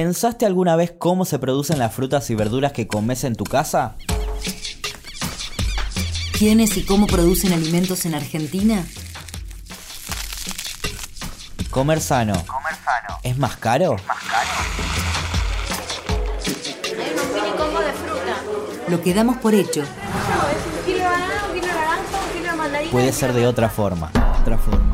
¿Pensaste alguna vez cómo se producen las frutas y verduras que comes en tu casa? ¿Quiénes y cómo producen alimentos en Argentina? Comer sano. ¿Es más caro? Hay unos mini combos de fruta. Lo que damos por hecho. No, es un kilo de banana, un kilo de naranja, un kilo de mandarina. Puede ser de otra forma. Otra forma.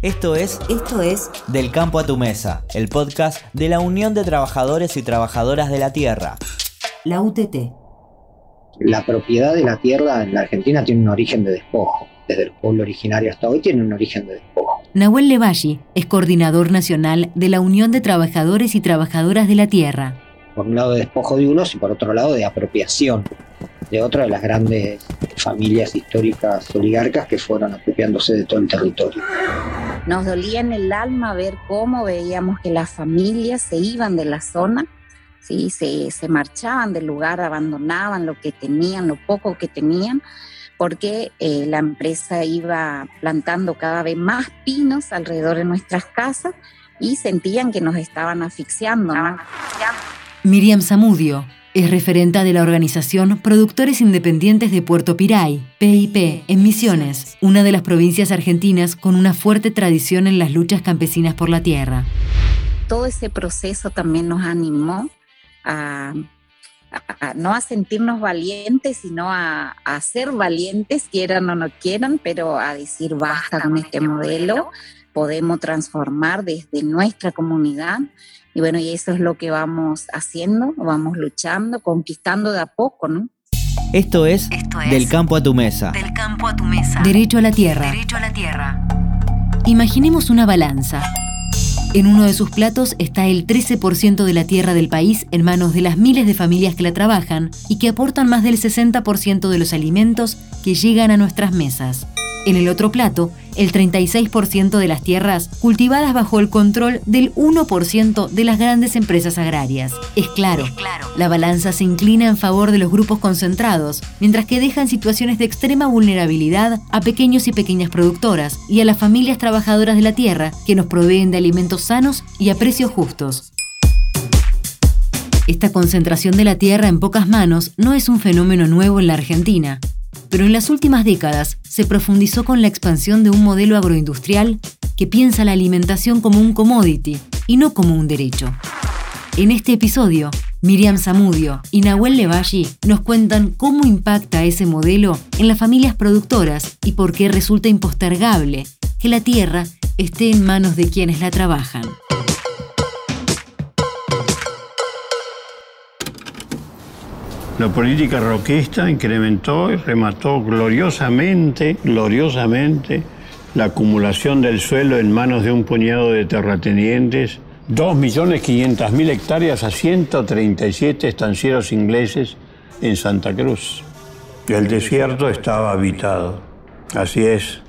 Esto es Esto es Del campo a tu mesa, el podcast de la Unión de Trabajadores y Trabajadoras de la Tierra. la UTT. La propiedad de la tierra en la Argentina tiene un origen de despojo. Desde el pueblo originario hasta hoy tiene un origen de despojo. Nahuel Levalli es coordinador nacional de la Unión de Trabajadores y Trabajadoras de la Tierra. Por un lado de despojo de unos y por otro lado de apropiación de otra de las grandes familias históricas oligarcas que fueron apropiándose de todo el territorio. Nos dolía en el alma ver cómo veíamos que las familias se iban de la zona, ¿sí? se, se marchaban del lugar, abandonaban lo que tenían, lo poco que tenían, porque eh, la empresa iba plantando cada vez más pinos alrededor de nuestras casas y sentían que nos estaban asfixiando. ¿no? Miriam Zamudio es referenta de la organización Productores Independientes de Puerto Piray, PIP, en Misiones, una de las provincias argentinas con una fuerte tradición en las luchas campesinas por la tierra. Todo ese proceso también nos animó a, no a sentirnos valientes, sino a, a ser valientes, quieran o no quieran, pero a decir basta con este modelo, podemos transformar desde nuestra comunidad. Y bueno, y eso es lo que vamos haciendo, vamos luchando, conquistando de a poco, ¿no? Esto es, Esto es Del campo a tu mesa. Del campo a tu mesa. Derecho a la tierra. Derecho a la tierra. Imaginemos una balanza. En uno de sus platos está el 13% de la tierra del país en manos de las miles de familias que la trabajan y que aportan más del 60% de los alimentos que llegan a nuestras mesas. En el otro plato, el 36% de las tierras cultivadas bajo el control del 1% de las grandes empresas agrarias. Es claro, la balanza se inclina en favor de los grupos concentrados, mientras que deja en situaciones de extrema vulnerabilidad a pequeños y pequeñas productoras y a las familias trabajadoras de la tierra que nos proveen de alimentos sanos y a precios justos. Esta concentración de la tierra en pocas manos no es un fenómeno nuevo en la Argentina, pero en las últimas décadas se profundizó con la expansión de un modelo agroindustrial que piensa la alimentación como un commodity y no como un derecho. En este episodio, Miriam Zamudio y Nahuel Levalli nos cuentan cómo impacta ese modelo en las familias productoras y por qué resulta impostergable que la tierra esté en manos de quienes la trabajan. La política roquista incrementó y remató gloriosamente, gloriosamente, la acumulación del suelo en manos de un puñado de terratenientes, 2.500.000 hectáreas a 137 estancieros ingleses en Santa Cruz. El desierto estaba habitado. Así es.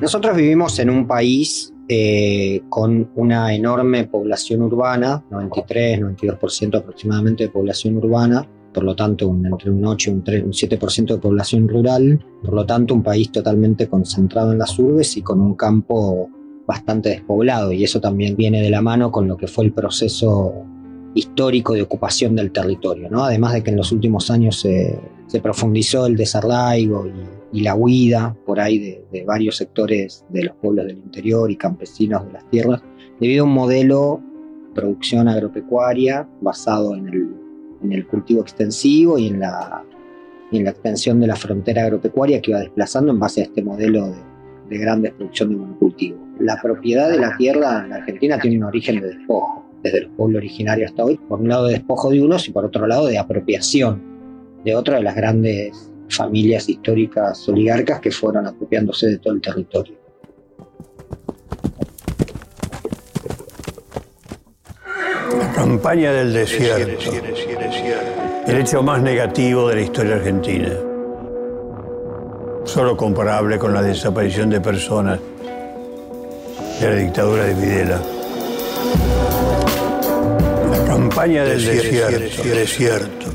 Nosotros vivimos en un país eh, con una enorme población urbana, 93-92% aproximadamente de población urbana, por lo tanto un- entre un 8 y un, 3, un 7% de población rural, por lo tanto un país totalmente concentrado en las urbes y con un campo bastante despoblado y eso también viene de la mano con lo que fue el proceso histórico de ocupación del territorio, ¿no? además de que en los últimos años se, se profundizó el desarraigo y, y la huida por ahí de, de varios sectores de los pueblos del interior y campesinos de las tierras, debido a un modelo de producción agropecuaria basado en el, en el cultivo extensivo y en, la, y en la extensión de la frontera agropecuaria que iba desplazando en base a este modelo de, de grandes producción de monocultivo. La propiedad de la tierra en la Argentina tiene un origen de despojo, desde los pueblos originarios hasta hoy, por un lado de despojo de unos y por otro lado de apropiación de otra de las grandes familias históricas oligarcas que fueron apropiándose de todo el territorio. La campaña del desierto. El hecho más negativo de la historia argentina. Solo comparable con la desaparición de personas de la dictadura de Videla. La campaña del desierto. desierto.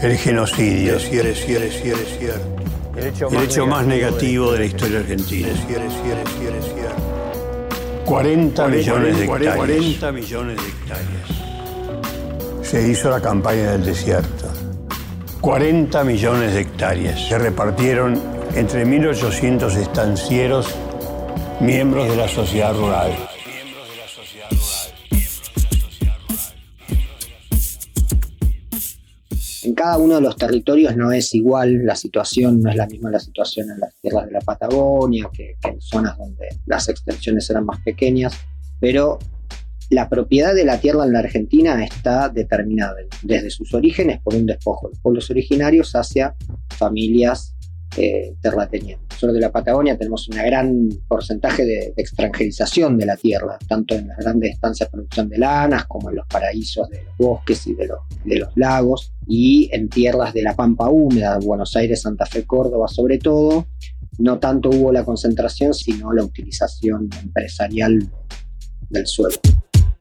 El genocidio. desierto. el hecho más negativo de la historia argentina. 40 millones de hectáreas. 40 millones de hectáreas. Se hizo la campaña del desierto. 40 millones de hectáreas. Se repartieron entre 1.800 estancieros, miembros de la sociedad rural. Cada uno de los territorios no es igual la situación, no es la misma la situación en las tierras de la Patagonia que, en zonas donde las extensiones eran más pequeñas, pero la propiedad de la tierra en la Argentina está determinada desde sus orígenes por un despojo de los pueblos originarios hacia familias eh, terratenientes. Nosotros de la Patagonia tenemos un gran porcentaje de, extranjerización de la tierra, tanto en las grandes estancias de producción de lanas como en los paraísos de los bosques y de los, de los lagos, y en tierras de la Pampa húmeda, Buenos Aires, Santa Fe, Córdoba sobre todo. No tanto hubo la concentración, sino la utilización empresarial del suelo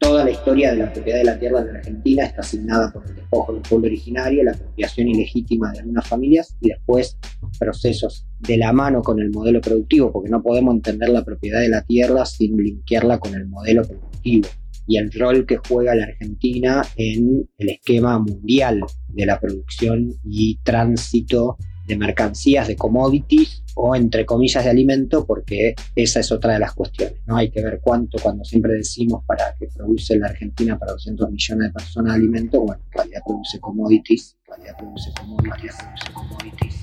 toda la historia de la propiedad de la tierra en Argentina está asignada por el despojo del pueblo originario, la apropiación ilegítima de algunas familias y después procesos de la mano con el modelo productivo, porque no podemos entender la propiedad de la tierra sin linkearla con el modelo productivo y el rol que juega la Argentina en el esquema mundial de la producción y tránsito de mercancías, de commodities o entre comillas de alimento, porque esa es otra de las cuestiones. ¿no? Hay que ver cuánto, cuando siempre decimos para que produce la Argentina para 200 millones de personas de alimento, bueno, en realidad produce commodities, en realidad produce commodities, produce commodities.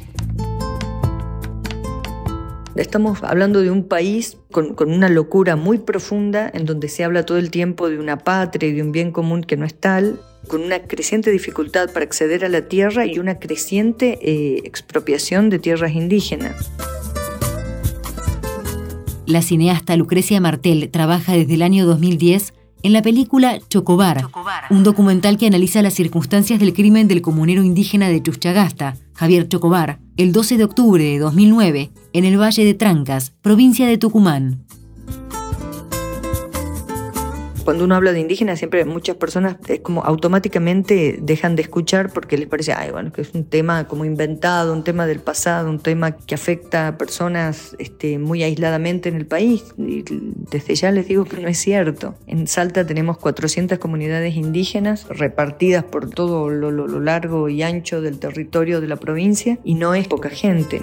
Estamos hablando de un país con, una locura muy profunda en donde se habla todo el tiempo de una patria y de un bien común que no es tal, con una creciente dificultad para acceder a la tierra y una creciente eh, expropiación de tierras indígenas. La cineasta Lucrecia Martel trabaja desde el año 2010 en la película Chocobar, un documental que analiza las circunstancias del crimen del comunero indígena de Chuchagasta, Javier Chocobar, el 12 de octubre de 2009, en el Valle de Trancas, provincia de Tucumán cuando uno habla de indígenas, siempre muchas personas es como automáticamente dejan de escuchar porque les parece, ay, bueno, que es un tema como inventado, un tema del pasado, un tema que afecta a personas este, muy aisladamente en el país. Y desde ya les digo que no es cierto. En Salta tenemos 400 comunidades indígenas repartidas por todo lo, lo largo y ancho del territorio de la provincia y no es poca gente.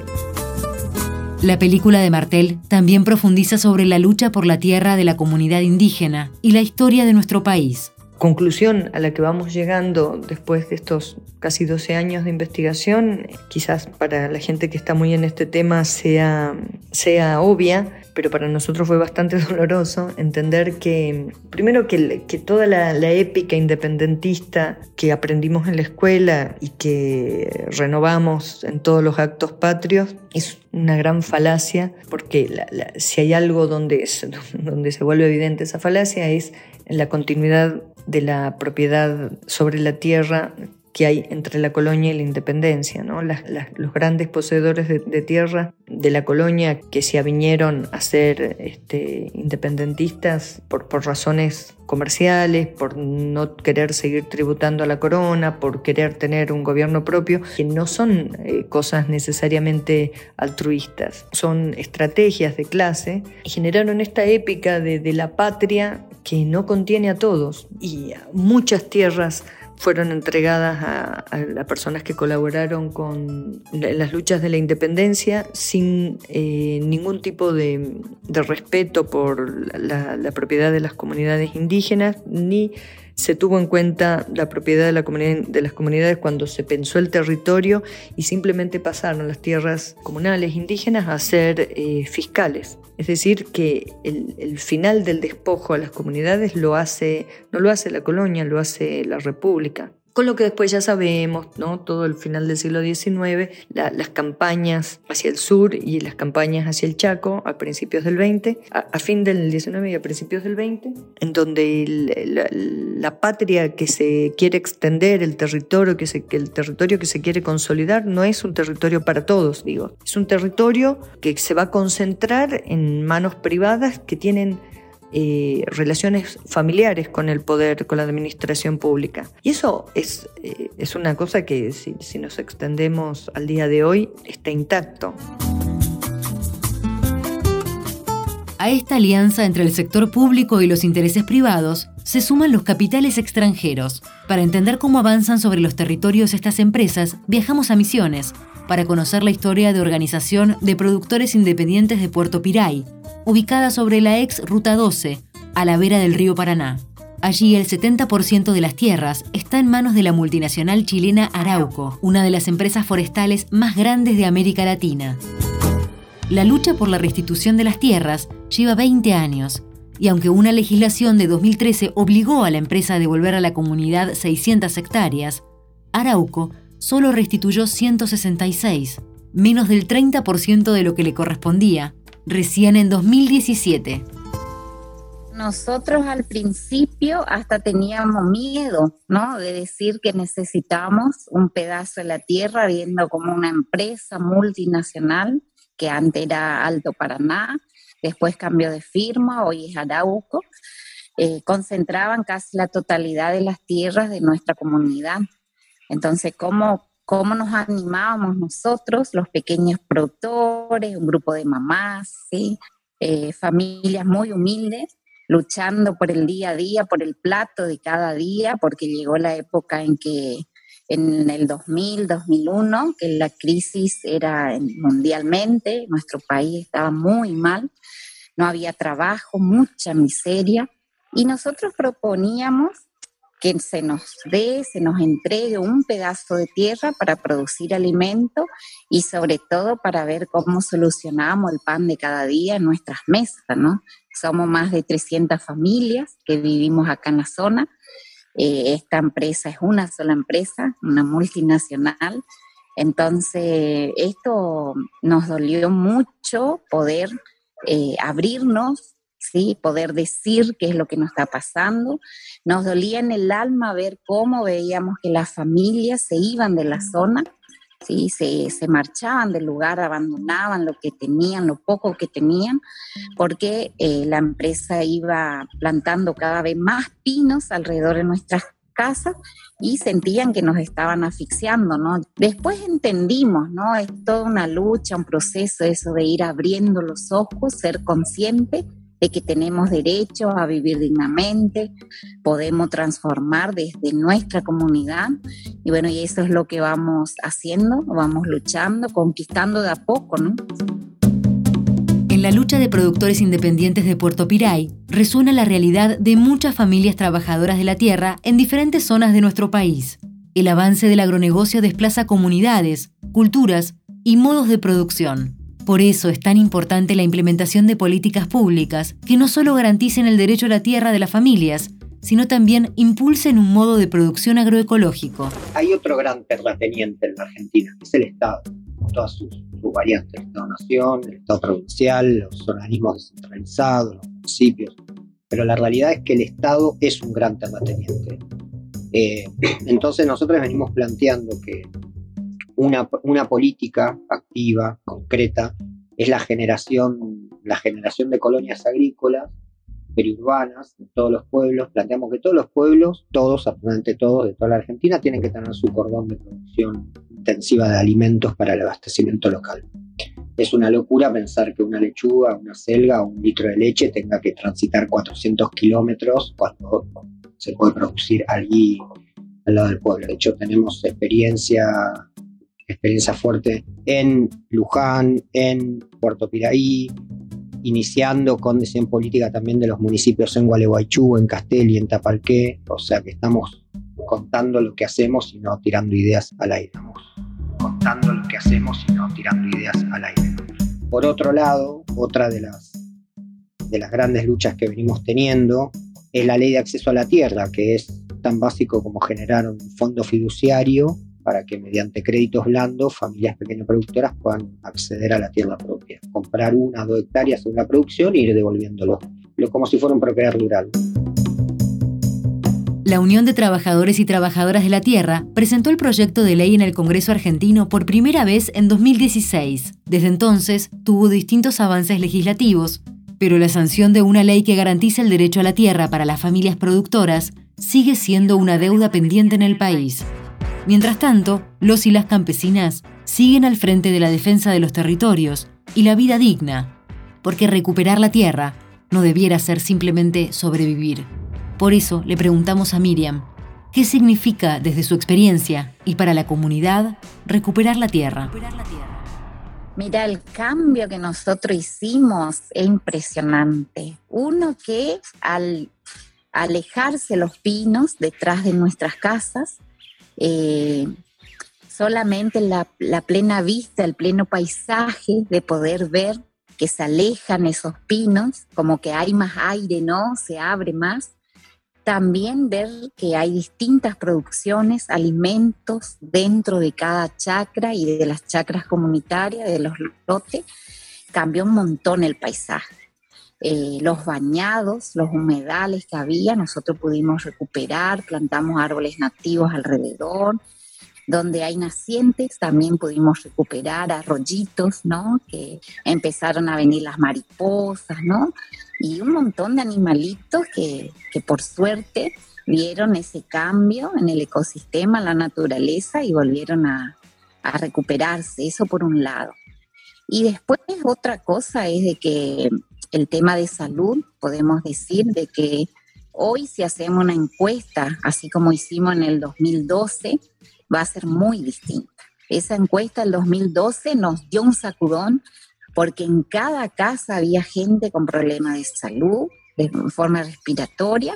La película de Martel también profundiza sobre la lucha por la tierra de la comunidad indígena y la historia de nuestro país. Conclusión a la que vamos llegando después de estos casi 12 años de investigación, quizás para la gente que está muy en este tema sea, sea obvia, pero para nosotros fue bastante doloroso entender que, primero que, que toda la, la, épica independentista que aprendimos en la escuela y que renovamos en todos los actos patrios es una gran falacia, porque si hay algo donde, donde se vuelve evidente esa falacia es la continuidad de la propiedad sobre la tierra que hay entre la colonia y la independencia. ¿no? los grandes poseedores de, tierra de la colonia que se avinieron a ser este, independentistas por, razones comerciales, por no querer seguir tributando a la corona, por querer tener un gobierno propio, que no son eh, cosas necesariamente altruistas, son estrategias de clase, generaron esta épica de la patria que no contiene a todos y muchas tierras fueron entregadas a, a, personas que colaboraron con las luchas de la independencia sin eh, ningún tipo de, respeto por la, propiedad de las comunidades indígenas ni se tuvo en cuenta la propiedad de, la de las comunidades cuando se pensó el territorio y simplemente pasaron las tierras comunales indígenas a ser eh, fiscales. Es decir, que el, el, final del despojo a las comunidades lo hace, no lo hace la colonia, lo hace la república con lo que después ya sabemos, ¿no? todo el final del siglo XIX, las campañas hacia el sur y las campañas hacia el Chaco a principios del XX, a, fin del XIX y a principios del XX, en donde la, patria que se quiere extender, el territorio que, se, el territorio que se quiere consolidar, no es un territorio para todos, digo, es un territorio que se va a concentrar en manos privadas que tienen relaciones familiares con el poder, con la administración pública. Y eso es, eh, es una cosa que si, si nos extendemos al día de hoy está intacto. A esta alianza entre el sector público y los intereses privados se suman los capitales extranjeros. Para entender cómo avanzan sobre los territorios estas empresas, viajamos a Misiones para conocer la historia de organización de productores independientes de Puerto Piray, ubicada sobre la ex Ruta 12, a la vera del río Paraná. Allí el 70% de las tierras está en manos de la multinacional chilena Arauco, una de las empresas forestales más grandes de América Latina. La lucha por la restitución de las tierras lleva 20 años, y aunque una legislación de 2013 obligó a la empresa a devolver a la comunidad 600 hectáreas, Arauco solo restituyó 166, menos del 30% de lo que le correspondía, recién en 2017. Nosotros al principio hasta teníamos miedo, ¿no? De decir que necesitamos un pedazo de la tierra, viendo como una empresa multinacional que antes era Alto Paraná, después cambió de firma, hoy es Arauco, eh, concentraban casi la totalidad de las tierras de nuestra comunidad. Entonces, ¿cómo, ¿cómo nos animábamos nosotros, los pequeños productores, un grupo de mamás. Eh, familias muy humildes, luchando por el día a día, por el plato de cada día, porque llegó la época en que en el 2000, 2001, que la crisis era mundialmente, nuestro país estaba muy mal, no había trabajo, mucha miseria, y nosotros proponíamos que se nos dé, se nos entregue un pedazo de tierra para producir alimento y sobre todo para ver cómo solucionamos el pan de cada día en nuestras mesas, ¿no? Somos más de 300 familias que vivimos acá en la zona eh, esta empresa es una sola empresa, una multinacional. Entonces, esto nos dolió mucho poder eh, abrirnos, ¿sí? poder decir qué es lo que nos está pasando. Nos dolía en el alma ver cómo veíamos que las familias se iban de la zona ¿sí? se, marchaban del lugar, abandonaban lo que tenían, lo poco que tenían, porque eh, la empresa iba plantando cada vez más pinos alrededor de nuestras casas y sentían que nos estaban asfixiando, ¿no? Después entendimos, ¿no? Es toda una lucha, un proceso eso de ir abriendo los ojos, ser consciente de que tenemos derecho a vivir dignamente, podemos transformar desde nuestra comunidad y bueno, y eso es lo que vamos haciendo, vamos luchando, conquistando de a poco, ¿no? En la lucha de productores independientes de Puerto Piray resuena la realidad de muchas familias trabajadoras de la tierra en diferentes zonas de nuestro país. El avance del agronegocio desplaza comunidades, culturas y modos de producción. Por eso es tan importante la implementación de políticas públicas que no solo garanticen el derecho a la tierra de las familias, sino también impulsen un modo de producción agroecológico. Hay otro gran terrateniente en la Argentina, que es el Estado, todas sus, variantes, el Estado-Nación, el Estado provincial, los organismos descentralizados, los municipios. Pero la realidad es que el Estado es un gran terrateniente. Eh, entonces nosotros venimos planteando que una, una política activa, concreta, es la generación, la generación de colonias agrícolas periurbanas en todos los pueblos. Planteamos que todos los pueblos, todos, absolutamente todos de toda la Argentina, tienen que tener su cordón de producción intensiva de alimentos para el abastecimiento local. Es una locura pensar que una lechuga, una selga o un litro de leche tenga que transitar 400 kilómetros cuando se puede producir allí al lado del pueblo. De hecho, tenemos experiencia experiencia fuerte en Luján, en Puerto Piraí, iniciando con decisión política también de los municipios en Gualeguaychú, en Castel y en Tapalqué, o sea que estamos contando lo que hacemos y no tirando ideas al aire. Hacemos y no tirando ideas al aire. Por otro lado, otra de las, de las grandes luchas que venimos teniendo es la ley de acceso a la tierra, que es tan básico como generar un fondo fiduciario para que mediante créditos blandos familias pequeñas productoras puedan acceder a la tierra propia, comprar una o dos hectáreas en la producción e ir devolviéndolo, como si fuera un propiedad rural. La Unión de Trabajadores y Trabajadoras de la Tierra presentó el proyecto de ley en el Congreso argentino por primera vez en 2016. Desde entonces tuvo distintos avances legislativos Pero la sanción de una ley que garantiza el derecho a la tierra para las familias productoras sigue siendo una deuda pendiente en el país. Mientras tanto, los y las campesinas siguen al frente de la defensa de los territorios y la vida digna, porque recuperar la tierra no debiera ser simplemente sobrevivir. Por eso le preguntamos a Miriam, ¿qué significa desde su experiencia y para la comunidad recuperar la tierra? Mira, el cambio que nosotros hicimos es impresionante. Uno que al alejarse los pinos detrás de nuestras casas, eh, solamente la, la, plena vista, el pleno paisaje de poder ver que se alejan esos pinos, como que hay más aire, ¿no? Se abre más. También ver que hay distintas producciones, alimentos dentro de cada chacra y de las chacras comunitarias, de los lotes, cambió un montón el paisaje. Eh, los bañados, los humedales que había, nosotros pudimos recuperar, plantamos árboles nativos alrededor, donde hay nacientes también pudimos recuperar arroyitos, ¿no? Que empezaron a venir las mariposas, ¿no? Y un montón de animalitos que, que por suerte vieron ese cambio en el ecosistema, la naturaleza y volvieron a, a recuperarse, eso por un lado. Y después otra cosa es de que el tema de salud, podemos decir de que hoy si hacemos una encuesta, así como hicimos en el 2012, va a ser muy distinta. Esa encuesta del 2012 nos dio un sacudón porque en cada casa había gente con problemas de salud, de forma respiratoria,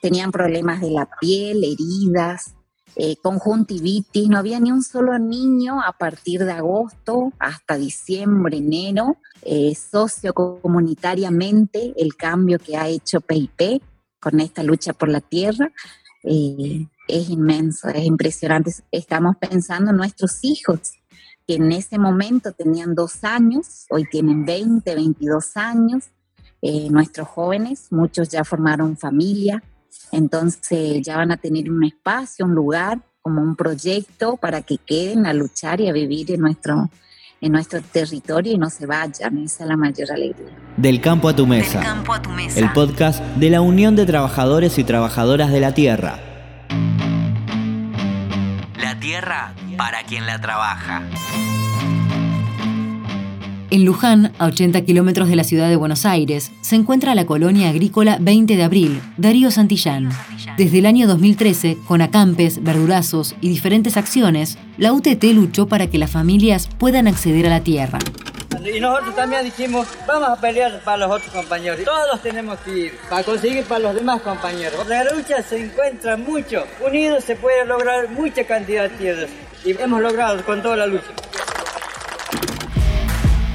tenían problemas de la piel, heridas, eh, conjuntivitis, no había ni un solo niño a partir de agosto hasta diciembre, enero, eh, sociocomunitariamente el cambio que ha hecho PIP con esta lucha por la tierra eh, es inmenso, es impresionante. Estamos pensando en nuestros hijos, que en ese momento tenían dos años, hoy tienen 20, 22 años. Eh, nuestros jóvenes, muchos ya formaron familia, entonces ya van a tener un espacio, un lugar, como un proyecto para que queden a luchar y a vivir en nuestro, en nuestro territorio y no se vayan. Esa es la mayor alegría. Del campo a tu mesa. Del campo a tu mesa. El podcast de la Unión de Trabajadores y Trabajadoras de la Tierra. Para quien la trabaja. En Luján, a 80 kilómetros de la ciudad de Buenos Aires, se encuentra la colonia agrícola 20 de abril, Darío Santillán. Desde el año 2013, con acampes, verdurazos y diferentes acciones, la UTT luchó para que las familias puedan acceder a la tierra. Y nosotros también dijimos, vamos a pelear para los otros compañeros. Todos tenemos que ir para conseguir para los demás compañeros. La lucha se encuentra mucho. Unidos se puede lograr mucha cantidad de tierras. Y hemos logrado con toda la lucha.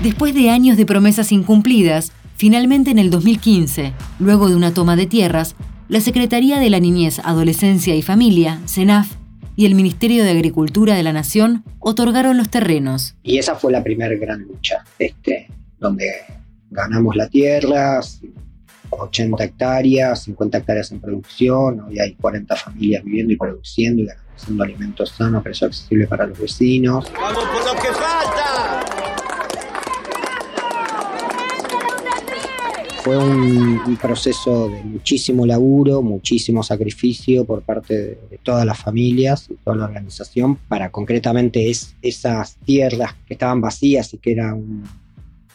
Después de años de promesas incumplidas, finalmente en el 2015, luego de una toma de tierras, la Secretaría de la Niñez, Adolescencia y Familia, CENAF, y el Ministerio de Agricultura de la Nación otorgaron los terrenos. Y esa fue la primera gran lucha, este, donde ganamos la tierra, 80 hectáreas, 50 hectáreas en producción, hoy hay 40 familias viviendo y produciendo y garantizando alimentos sanos, precios accesibles para los vecinos. ¡Vamos por lo que Fue un, un, proceso de muchísimo laburo, muchísimo sacrificio por parte de, de, todas las familias y toda la organización para concretamente es, esas tierras que estaban vacías y que era un,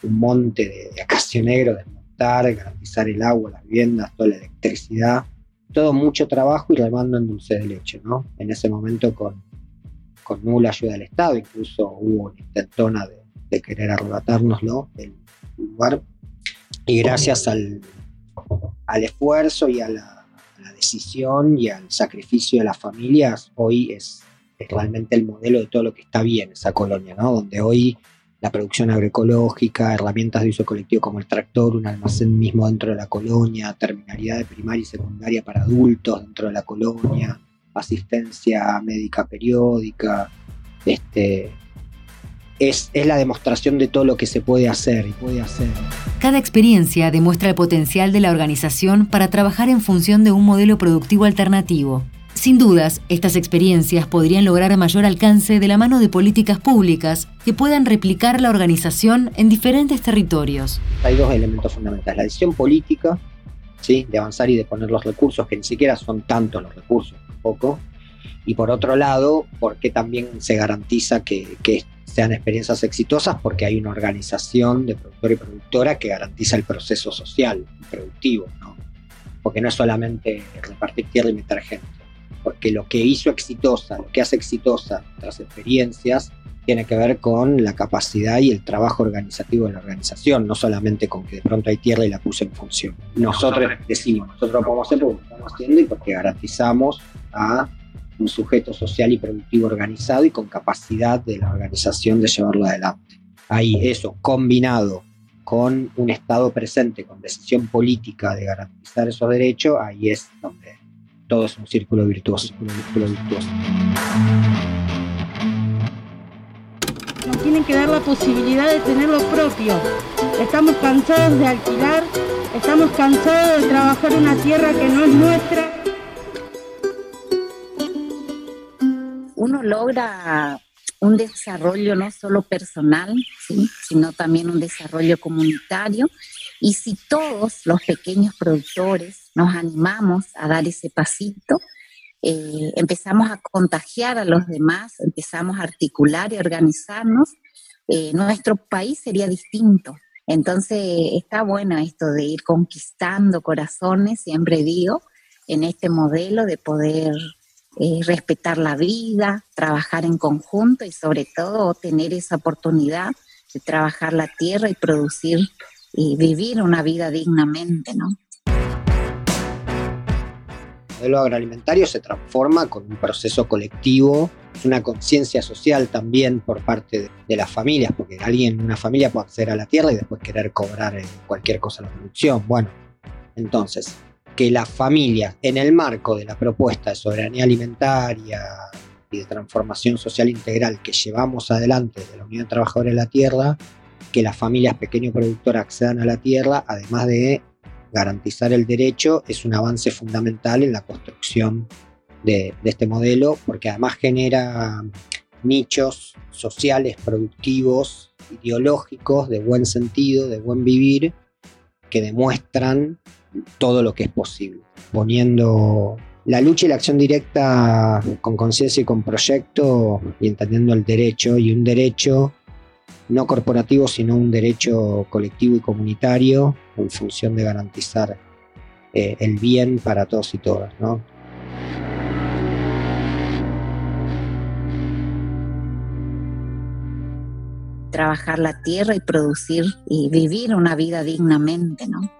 monte de, de, negro, desmontar, garantizar el agua, las viviendas, toda la electricidad. Todo mucho trabajo y remando en dulce de leche, ¿no? En ese momento con, con nula ayuda del Estado, incluso hubo una intentona de, de querer arrebatárnoslo del lugar y gracias al, al esfuerzo y a la, decisión y al sacrificio de las familias, hoy es, es, realmente el modelo de todo lo que está bien esa colonia, ¿no? Donde hoy la producción agroecológica, herramientas de uso colectivo como el tractor, un almacén mismo dentro de la colonia, terminalidad de primaria y secundaria para adultos dentro de la colonia, asistencia médica periódica, este, es, es, la demostración de todo lo que se puede hacer y puede hacer. Cada experiencia demuestra el potencial de la organización para trabajar en función de un modelo productivo alternativo. Sin dudas, estas experiencias podrían lograr mayor alcance de la mano de políticas públicas que puedan replicar la organización en diferentes territorios. Hay dos elementos fundamentales, la decisión política, ¿sí? de avanzar y de poner los recursos, que ni siquiera son tantos los recursos, poco, y por otro lado, porque también se garantiza que, que sean experiencias exitosas porque hay una organización de productor y productora que garantiza el proceso social y productivo, ¿no? porque no es solamente repartir tierra y meter gente, porque lo que hizo exitosa, lo que hace exitosa otras experiencias, tiene que ver con la capacidad y el trabajo organizativo de la organización, no solamente con que de pronto hay tierra y la puse en función. Nosotros decimos, nosotros lo podemos hacer porque lo estamos haciendo y porque garantizamos a un sujeto social y productivo organizado y con capacidad de la organización de llevarlo adelante. Ahí eso combinado con un Estado presente, con decisión política de garantizar esos derechos, ahí es donde todo es un círculo virtuoso. Nos tienen que dar la posibilidad de tener lo propio. Estamos cansados de alquilar, estamos cansados de trabajar una tierra que no es nuestra. Logra un desarrollo no solo personal, ¿sí? sino también un desarrollo comunitario. Y si todos los pequeños productores nos animamos a dar ese pasito, eh, empezamos a contagiar a los demás, empezamos a articular y organizarnos, eh, nuestro país sería distinto. Entonces está bueno esto de ir conquistando corazones, siempre digo, en este modelo de poder eh, respetar la vida, trabajar en conjunto y sobre todo tener esa oportunidad de trabajar la tierra y producir y vivir una vida dignamente, ¿no? El modelo agroalimentario se transforma con un proceso colectivo, una conciencia social también por parte de, de, las familias, porque alguien, una familia puede acceder a la tierra y después querer cobrar cualquier cosa en la producción. Bueno, entonces, que las familias, en el marco de la propuesta de soberanía alimentaria y de transformación social integral que llevamos adelante de la Unión de Trabajadores de la Tierra, que las familias pequeño productoras accedan a la tierra, además de garantizar el derecho, es un avance fundamental en la construcción de, de este modelo, porque además genera nichos sociales, productivos, ideológicos, de buen sentido, de buen vivir, que demuestran todo lo que es posible, poniendo la lucha y la acción directa con conciencia y con proyecto y entendiendo el derecho y un derecho no corporativo sino un derecho colectivo y comunitario en función de garantizar eh, el bien para todos y todas. ¿no? trabajar la tierra y producir y vivir una vida dignamente, ¿no?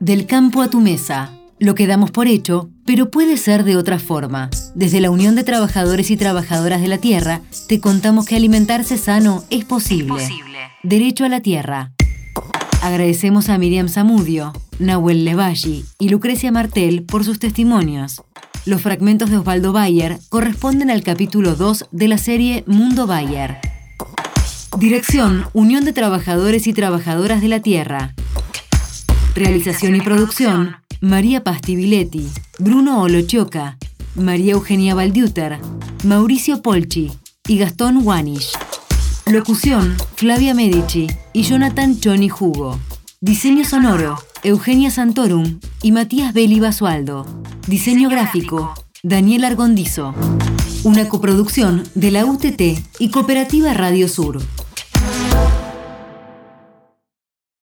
Del campo a tu mesa. Lo que damos por hecho, pero puede ser de otra forma. Desde la Unión de Trabajadores y Trabajadoras de la Tierra, te contamos que alimentarse sano es posible. Es posible. Derecho a la Tierra. Agradecemos a Miriam Zamudio, Nahuel Levalli y Lucrecia Martel por sus testimonios. Los fragmentos de Osvaldo Bayer corresponden al capítulo 2 de la serie Mundo Bayer. Dirección Unión de Trabajadores y Trabajadoras de la Tierra. Realización y producción María Pastibiletti, Bruno Olochioca, María Eugenia Valdiuter, Mauricio Polchi y Gastón Wanish. Locución Flavia Medici y Jonathan Choni Jugo. Diseño sonoro Eugenia Santorum y Matías Beli Basualdo. Diseño gráfico, Daniel Argondizo. Una coproducción de la UTT y Cooperativa Radio Sur.